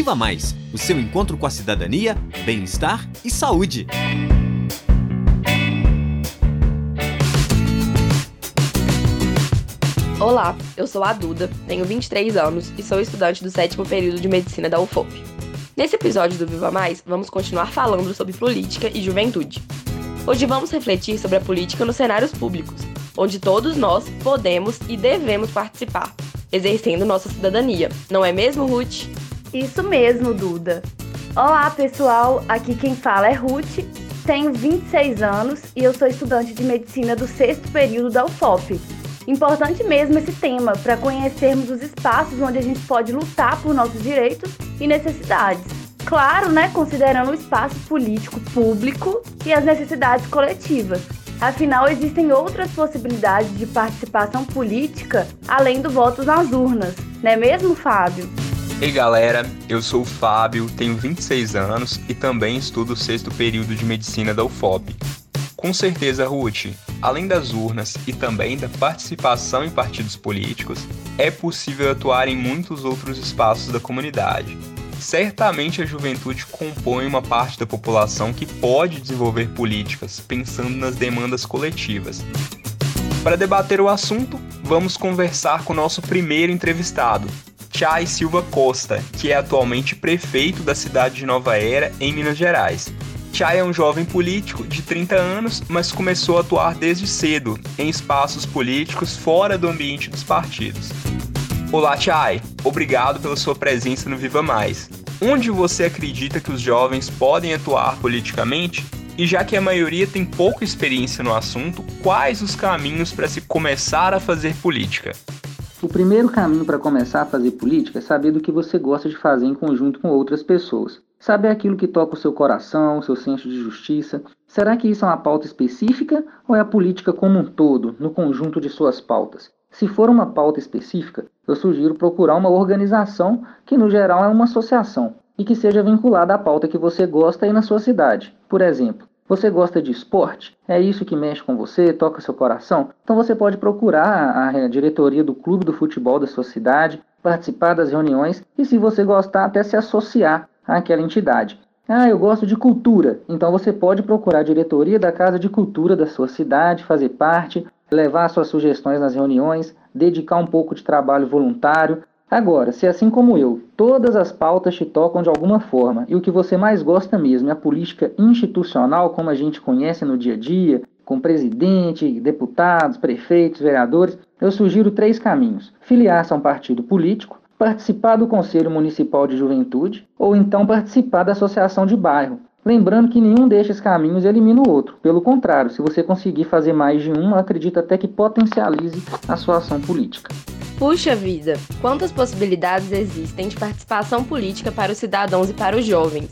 Viva Mais o seu encontro com a cidadania, bem-estar e saúde. Olá, eu sou a Duda, tenho 23 anos e sou estudante do sétimo período de medicina da UFOP. Nesse episódio do Viva Mais, vamos continuar falando sobre política e juventude. Hoje vamos refletir sobre a política nos cenários públicos, onde todos nós podemos e devemos participar, exercendo nossa cidadania, não é mesmo, Ruth? Isso mesmo, Duda. Olá, pessoal, aqui quem fala é Ruth, tenho 26 anos e eu sou estudante de medicina do sexto período da UFOP, Importante mesmo esse tema para conhecermos os espaços onde a gente pode lutar por nossos direitos e necessidades. Claro, né, considerando o espaço político público e as necessidades coletivas. Afinal, existem outras possibilidades de participação política além do voto nas urnas, não é mesmo, Fábio? Ei galera, eu sou o Fábio, tenho 26 anos e também estudo o sexto período de medicina da UFOP. Com certeza, Ruth, além das urnas e também da participação em partidos políticos, é possível atuar em muitos outros espaços da comunidade. Certamente a juventude compõe uma parte da população que pode desenvolver políticas pensando nas demandas coletivas. Para debater o assunto, vamos conversar com o nosso primeiro entrevistado, Chay Silva Costa, que é atualmente prefeito da cidade de Nova Era, em Minas Gerais. Chay é um jovem político de 30 anos, mas começou a atuar desde cedo em espaços políticos fora do ambiente dos partidos. Olá, Chay. Obrigado pela sua presença no Viva Mais. Onde você acredita que os jovens podem atuar politicamente? E já que a maioria tem pouca experiência no assunto, quais os caminhos para se começar a fazer política? O primeiro caminho para começar a fazer política é saber do que você gosta de fazer em conjunto com outras pessoas. Saber aquilo que toca o seu coração, o seu senso de justiça. Será que isso é uma pauta específica ou é a política como um todo, no conjunto de suas pautas? Se for uma pauta específica, eu sugiro procurar uma organização que, no geral, é uma associação e que seja vinculada à pauta que você gosta aí na sua cidade. Por exemplo, você gosta de esporte? É isso que mexe com você, toca seu coração? Então você pode procurar a diretoria do clube do futebol da sua cidade, participar das reuniões e, se você gostar, até se associar àquela entidade. Ah, eu gosto de cultura. Então você pode procurar a diretoria da Casa de Cultura da sua cidade, fazer parte, levar suas sugestões nas reuniões, dedicar um pouco de trabalho voluntário. Agora, se assim como eu, todas as pautas te tocam de alguma forma e o que você mais gosta mesmo é a política institucional, como a gente conhece no dia a dia, com presidente, deputados, prefeitos, vereadores, eu sugiro três caminhos: filiar-se a um partido político, participar do Conselho Municipal de Juventude ou então participar da associação de bairro. Lembrando que nenhum destes caminhos elimina o outro. Pelo contrário, se você conseguir fazer mais de um, acredito até que potencialize a sua ação política. Puxa vida, quantas possibilidades existem de participação política para os cidadãos e para os jovens.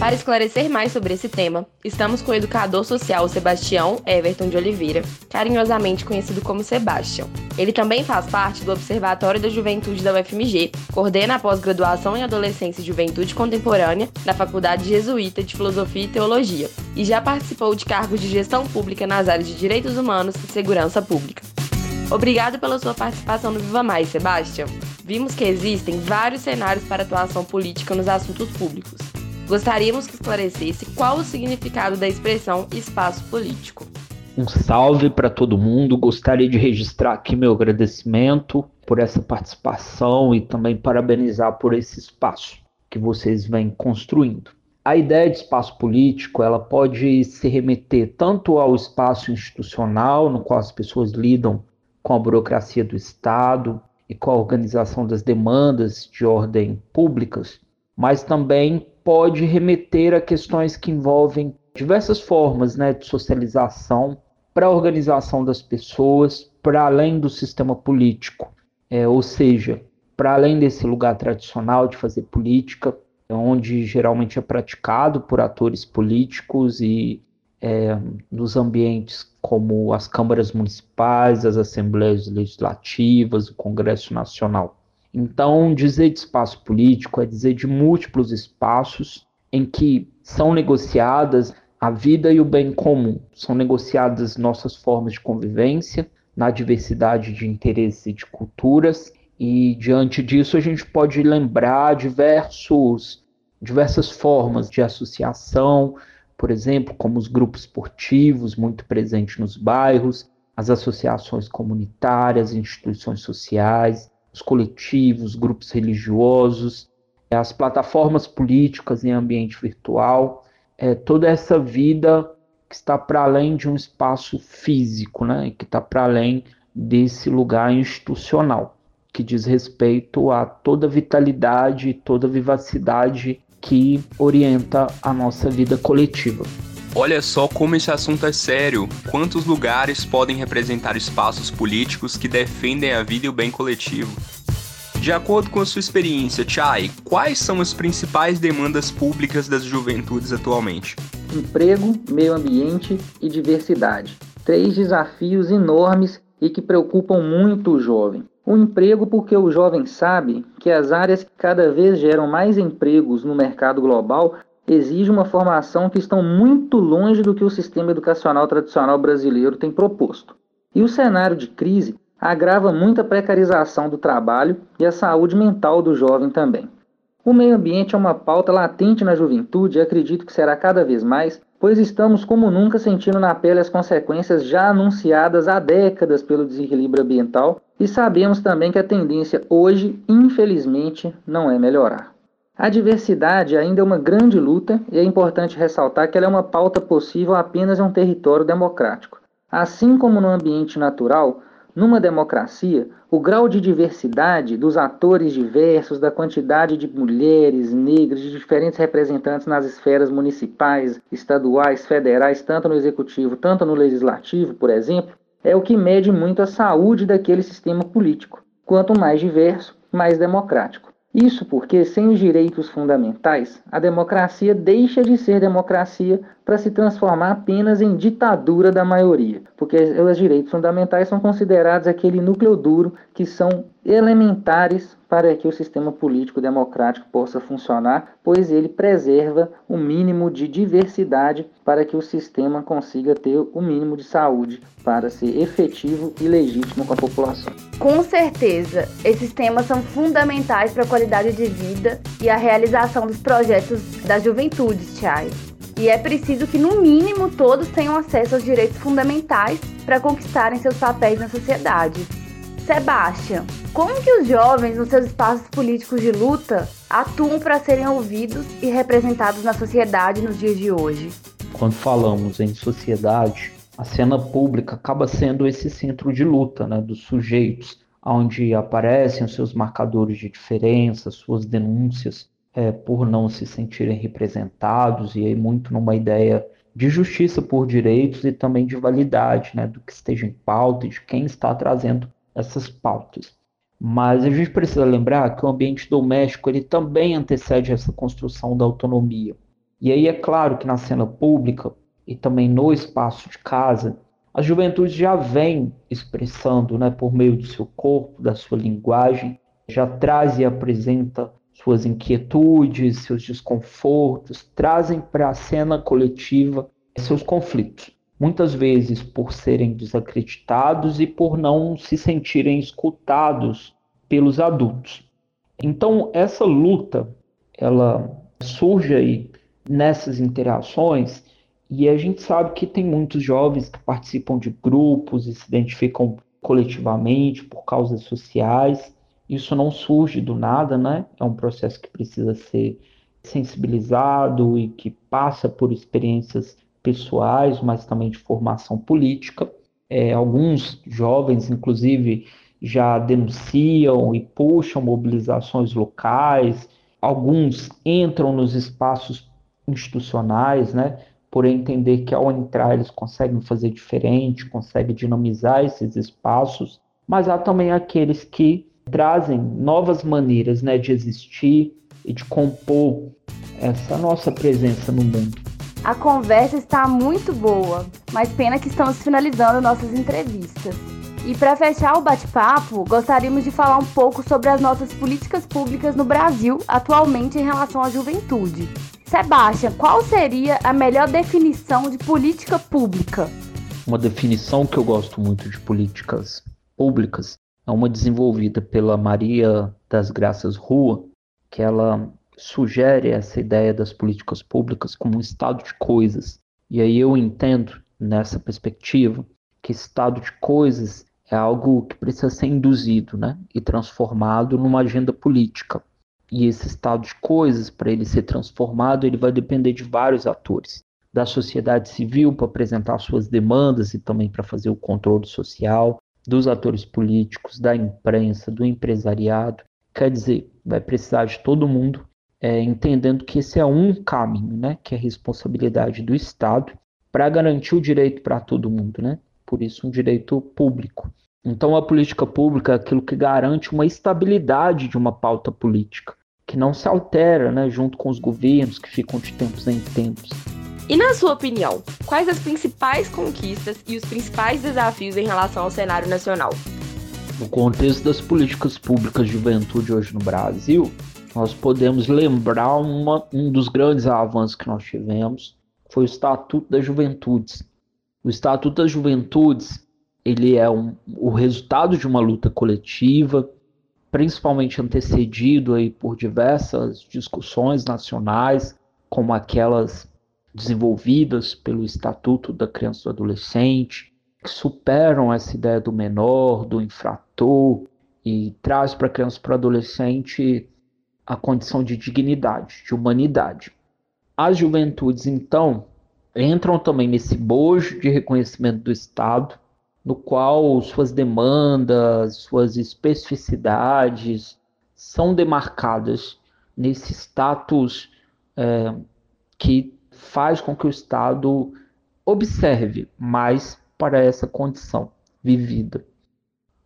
Para esclarecer mais sobre esse tema, estamos com o educador social Sebastião Everton de Oliveira, carinhosamente conhecido como Sebastião. Ele também faz parte do Observatório da Juventude da UFMG, coordena a pós-graduação em Adolescência e Juventude Contemporânea da Faculdade Jesuíta de Filosofia e Teologia e já participou de cargos de gestão pública nas áreas de direitos humanos e segurança pública. Obrigado pela sua participação no Viva Mais, Sebastião. Vimos que existem vários cenários para atuação política nos assuntos públicos. Gostaríamos que esclarecesse qual o significado da expressão espaço político. Um salve para todo mundo. Gostaria de registrar aqui meu agradecimento por essa participação e também parabenizar por esse espaço que vocês vêm construindo. A ideia de espaço político, ela pode se remeter tanto ao espaço institucional, no qual as pessoas lidam com a burocracia do Estado e com a organização das demandas de ordem públicas, mas também pode remeter a questões que envolvem diversas formas né, de socialização para a organização das pessoas, para além do sistema político. É, ou seja, para além desse lugar tradicional de fazer política, onde geralmente é praticado por atores políticos e é, nos ambientes como as câmaras municipais, as assembleias legislativas, o Congresso Nacional. Então, dizer de espaço político é dizer de múltiplos espaços em que são negociadas a vida e o bem comum, são negociadas nossas formas de convivência, na diversidade de interesses e de culturas, E diante disso a gente pode lembrar diversos, diversas formas de associação, por exemplo, como os grupos esportivos, muito presentes nos bairros, as associações comunitárias, instituições sociais, os coletivos, grupos religiosos, as plataformas políticas em ambiente virtual, é, toda essa vida que está para além de um espaço físico, né, que está para além desse lugar institucional, que diz respeito a toda vitalidade, toda vivacidade que orienta a nossa vida coletiva. Olha só como esse assunto é sério. Quantos lugares podem representar espaços políticos que defendem a vida e o bem coletivo? De acordo com a sua experiência, Chay, quais são as principais demandas públicas das juventudes atualmente? Emprego, meio ambiente e diversidade. Três desafios enormes e que preocupam muito o jovem. O emprego, porque o jovem sabe que as áreas que cada vez geram mais empregos no mercado global exigem uma formação que estão muito longe do que o sistema educacional tradicional brasileiro tem proposto. E o cenário de crise agrava muito a precarização do trabalho e a saúde mental do jovem também. O meio ambiente é uma pauta latente na juventude e acredito que será cada vez mais, pois estamos como nunca sentindo na pele as consequências já anunciadas há décadas pelo desequilíbrio ambiental e sabemos também que a tendência hoje, infelizmente, não é melhorar. A diversidade ainda é uma grande luta e é importante ressaltar que ela é uma pauta possível apenas em um território democrático. Assim como no ambiente natural, numa democracia, o grau de diversidade dos atores diversos, da quantidade de mulheres, negras, de diferentes representantes nas esferas municipais, estaduais, federais, tanto no executivo, tanto no legislativo, por exemplo, é o que mede muito a saúde daquele sistema político. Quanto mais diverso, mais democrático. Isso porque, sem os direitos fundamentais, a democracia deixa de ser democracia para se transformar apenas em ditadura da maioria, porque os direitos fundamentais são considerados aquele núcleo duro que são elementares para que o sistema político democrático possa funcionar, pois ele preserva o mínimo de diversidade para que o sistema consiga ter o mínimo de saúde para ser efetivo e legítimo com a população. Com certeza, esses temas são fundamentais para a qualidade de vida e a realização dos projetos da juventude, Chay. E é preciso que, no mínimo, todos tenham acesso aos direitos fundamentais para conquistarem seus papéis na sociedade. Sebastião, como que os jovens nos seus espaços políticos de luta atuam para serem ouvidos e representados na sociedade nos dias de hoje? Quando falamos em sociedade, a cena pública acaba sendo esse centro de luta né, dos sujeitos, onde aparecem os seus marcadores de diferença, suas denúncias é, por não se sentirem representados, e aí muito numa ideia de justiça por direitos e também de validade né, do que esteja em pauta e de quem está trazendo essas pautas. Mas a gente precisa lembrar que o ambiente doméstico ele também antecede essa construção da autonomia. E aí é claro que na cena pública e também no espaço de casa, a juventude já vem expressando, né, por meio do seu corpo, da sua linguagem, já traz e apresenta suas inquietudes, seus desconfortos, trazem para a cena coletiva seus conflitos muitas vezes por serem desacreditados e por não se sentirem escutados pelos adultos. Então, essa luta, ela surge aí nessas interações e a gente sabe que tem muitos jovens que participam de grupos e se identificam coletivamente por causas sociais. Isso não surge do nada, né? É um processo que precisa ser sensibilizado e que passa por experiências pessoais, mas também de formação política. É, alguns jovens, inclusive, já denunciam e puxam mobilizações locais, alguns entram nos espaços institucionais, né, por entender que ao entrar eles conseguem fazer diferente, conseguem dinamizar esses espaços, mas há também aqueles que trazem novas maneiras né, de existir e de compor essa nossa presença no mundo. A conversa está muito boa, mas pena que estamos finalizando nossas entrevistas. E para fechar o bate-papo, gostaríamos de falar um pouco sobre as nossas políticas públicas no Brasil atualmente em relação à juventude. Sebastião, qual seria a melhor definição de política pública? Uma definição que eu gosto muito de políticas públicas é uma desenvolvida pela Maria das Graças Rua, que ela sugere essa ideia das políticas públicas como um estado de coisas. E aí eu entendo, nessa perspectiva, que estado de coisas é algo que precisa ser induzido né, e transformado numa agenda política. E esse estado de coisas, para ele ser transformado, ele vai depender de vários atores. Da sociedade civil para apresentar suas demandas e também para fazer o controle social, dos atores políticos, da imprensa, do empresariado. Quer dizer, vai precisar de todo mundo é, entendendo que esse é um caminho, né, que é a responsabilidade do Estado para garantir o direito para todo mundo, né? Por isso, um direito público. Então, a política pública é aquilo que garante uma estabilidade de uma pauta política, que não se altera, né, junto com os governos que ficam de tempos em tempos. E na sua opinião, quais as principais conquistas e os principais desafios em relação ao cenário nacional? No contexto das políticas públicas de juventude hoje no Brasil, nós podemos lembrar uma, um dos grandes avanços que nós tivemos, foi o Estatuto das Juventudes. O Estatuto das Juventudes ele é um, o resultado de uma luta coletiva, principalmente antecedido aí por diversas discussões nacionais, como aquelas desenvolvidas pelo Estatuto da Criança e do Adolescente, que superam essa ideia do menor, do infrator, e traz para a criança e para o adolescente a condição de dignidade, de humanidade. As juventudes, então, entram também nesse bojo de reconhecimento do Estado, no qual suas demandas, suas especificidades são demarcadas nesse status é, que faz com que o Estado observe mais para essa condição vivida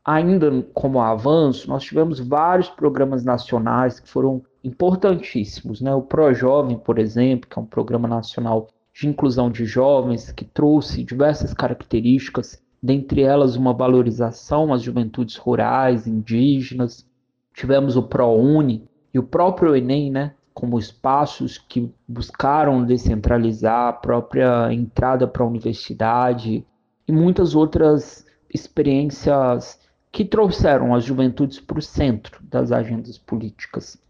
ainda como avanço, nós tivemos vários programas nacionais que foram importantíssimos. Né? O ProJovem, por exemplo, que é um programa nacional de inclusão de jovens, que trouxe diversas características, dentre elas uma valorização às juventudes rurais, indígenas. Tivemos o ProUni e o próprio Enem, né? como espaços que buscaram descentralizar a própria entrada para a universidade e muitas outras experiências que trouxeram as juventudes para o centro das agendas políticas.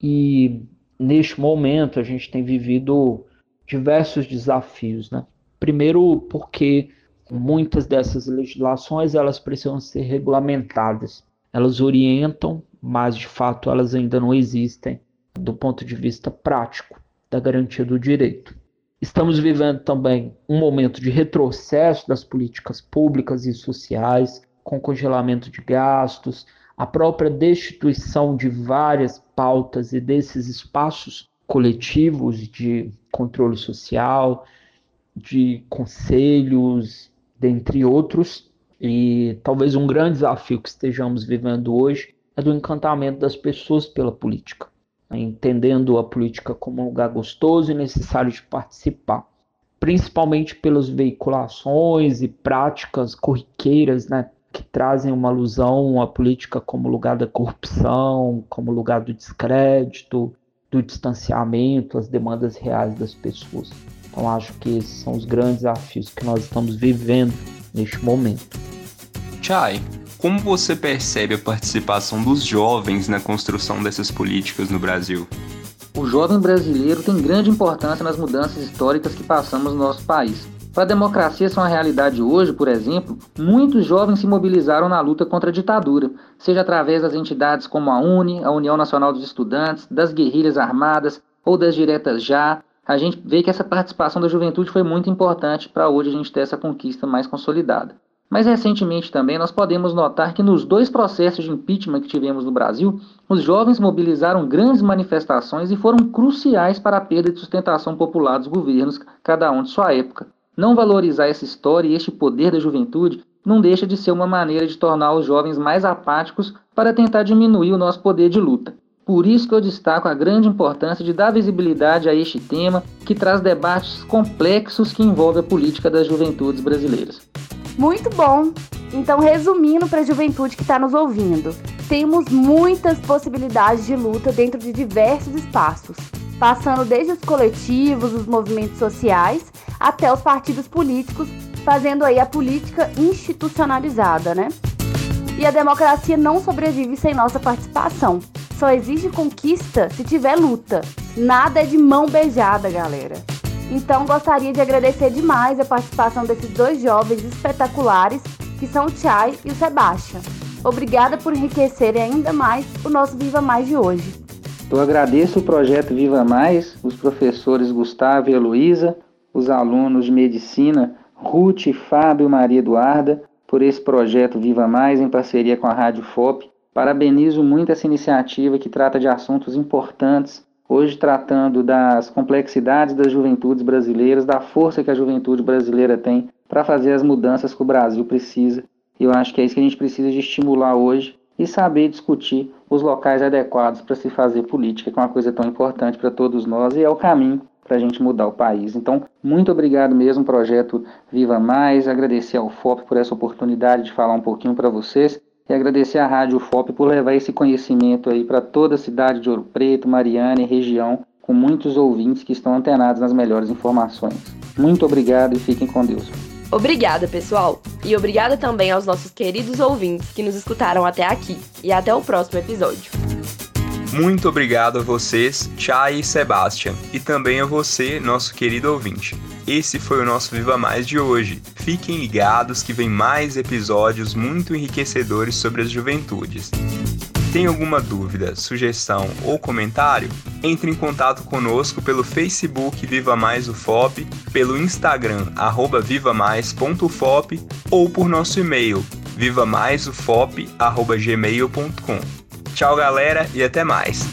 E neste momento a gente tem vivido diversos desafios, né? Primeiro porque muitas dessas legislações elas precisam ser regulamentadas. Elas orientam, mas de fato elas ainda não existem do ponto de vista prático da garantia do direito. Estamos vivendo também um momento de retrocesso das políticas públicas e sociais, com congelamento de gastos, a própria destituição de várias pautas e desses espaços coletivos de controle social, de conselhos, dentre outros. E talvez um grande desafio que estejamos vivendo hoje é do encantamento das pessoas pela política, né? entendendo a política como um lugar gostoso e necessário de participar, principalmente pelas veiculações e práticas corriqueiras, né, que trazem uma alusão à política como lugar da corrupção, como lugar do descrédito, do distanciamento, as demandas reais das pessoas. Então acho que esses são os grandes desafios que nós estamos vivendo neste momento. Chay, como você percebe a participação dos jovens na construção dessas políticas no Brasil? O jovem brasileiro tem grande importância nas mudanças históricas que passamos no nosso país. Para a democracia ser uma realidade hoje, por exemplo, muitos jovens se mobilizaram na luta contra a ditadura, seja através das entidades como a UNE, a União Nacional dos Estudantes, das guerrilhas armadas ou das diretas já. A gente vê que essa participação da juventude foi muito importante para hoje a gente ter essa conquista mais consolidada. Mas recentemente também nós podemos notar que nos dois processos de impeachment que tivemos no Brasil, os jovens mobilizaram grandes manifestações e foram cruciais para a perda de sustentação popular dos governos, cada um de sua época. Não valorizar essa história e este poder da juventude não deixa de ser uma maneira de tornar os jovens mais apáticos para tentar diminuir o nosso poder de luta. Por isso que eu destaco a grande importância de dar visibilidade a este tema que traz debates complexos que envolvem a política das juventudes brasileiras. Muito bom! Então, resumindo para a juventude que está nos ouvindo, temos muitas possibilidades de luta dentro de diversos espaços, passando desde os coletivos, os movimentos sociais, até os partidos políticos, fazendo aí a política institucionalizada, né? E a democracia não sobrevive sem nossa participação. Só existe conquista se tiver luta. Nada é de mão beijada, galera. Então gostaria de agradecer demais a participação desses dois jovens espetaculares, que são o Chai e o Sebastian. Obrigada por enriquecerem ainda mais o nosso Viva Mais de hoje. Eu agradeço o projeto Viva Mais, os professores Gustavo e Heloísa, os alunos de medicina Ruth, Fábio e Maria Eduarda por esse projeto Viva Mais em parceria com a Rádio FOP. Parabenizo muito essa iniciativa que trata de assuntos importantes, hoje tratando das complexidades das juventudes brasileiras, da força que a juventude brasileira tem para fazer as mudanças que o Brasil precisa. Eu acho que é isso que a gente precisa de estimular hoje e saber discutir os locais adequados para se fazer política, que é uma coisa tão importante para todos nós e é o caminho para a gente mudar o país. Então, muito obrigado mesmo, projeto Viva Mais, agradecer ao FOP por essa oportunidade de falar um pouquinho para vocês e agradecer à Rádio FOP por levar esse conhecimento aí para toda a cidade de Ouro Preto, Mariana e região, com muitos ouvintes que estão antenados nas melhores informações. Muito obrigado e fiquem com Deus. Obrigada, pessoal! E obrigada também aos nossos queridos ouvintes que nos escutaram até aqui. E até o próximo episódio. Muito obrigado a vocês, Chay e Sebastian, e também a você, nosso querido ouvinte. Esse foi o nosso Viva Mais de hoje. Fiquem ligados que vem mais episódios muito enriquecedores sobre as juventudes. Tem alguma dúvida, sugestão ou comentário? Entre em contato conosco pelo Facebook Viva Mais UFOP, pelo Instagram arroba vivamais.fop ou por nosso e-mail vivamaisufop.gmail.com. Tchau, galera, e até mais.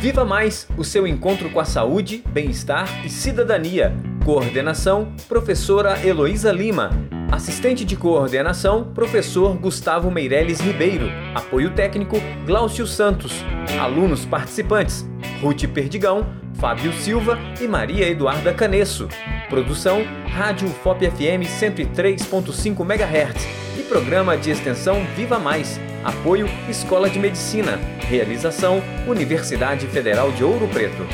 Viva Mais, o seu encontro com a saúde, bem-estar e cidadania. Coordenação: Professora Heloísa Lima. Assistente de coordenação: Professor Gustavo Meirelles Ribeiro. Apoio técnico: Glaucio Santos. Alunos participantes: Ruth Perdigão, Fábio Silva e Maria Eduarda Canesso. Produção Rádio FOP FM 103.5 MHz e programa de extensão Viva Mais. Apoio Escola de Medicina. Realização Universidade Federal de Ouro Preto.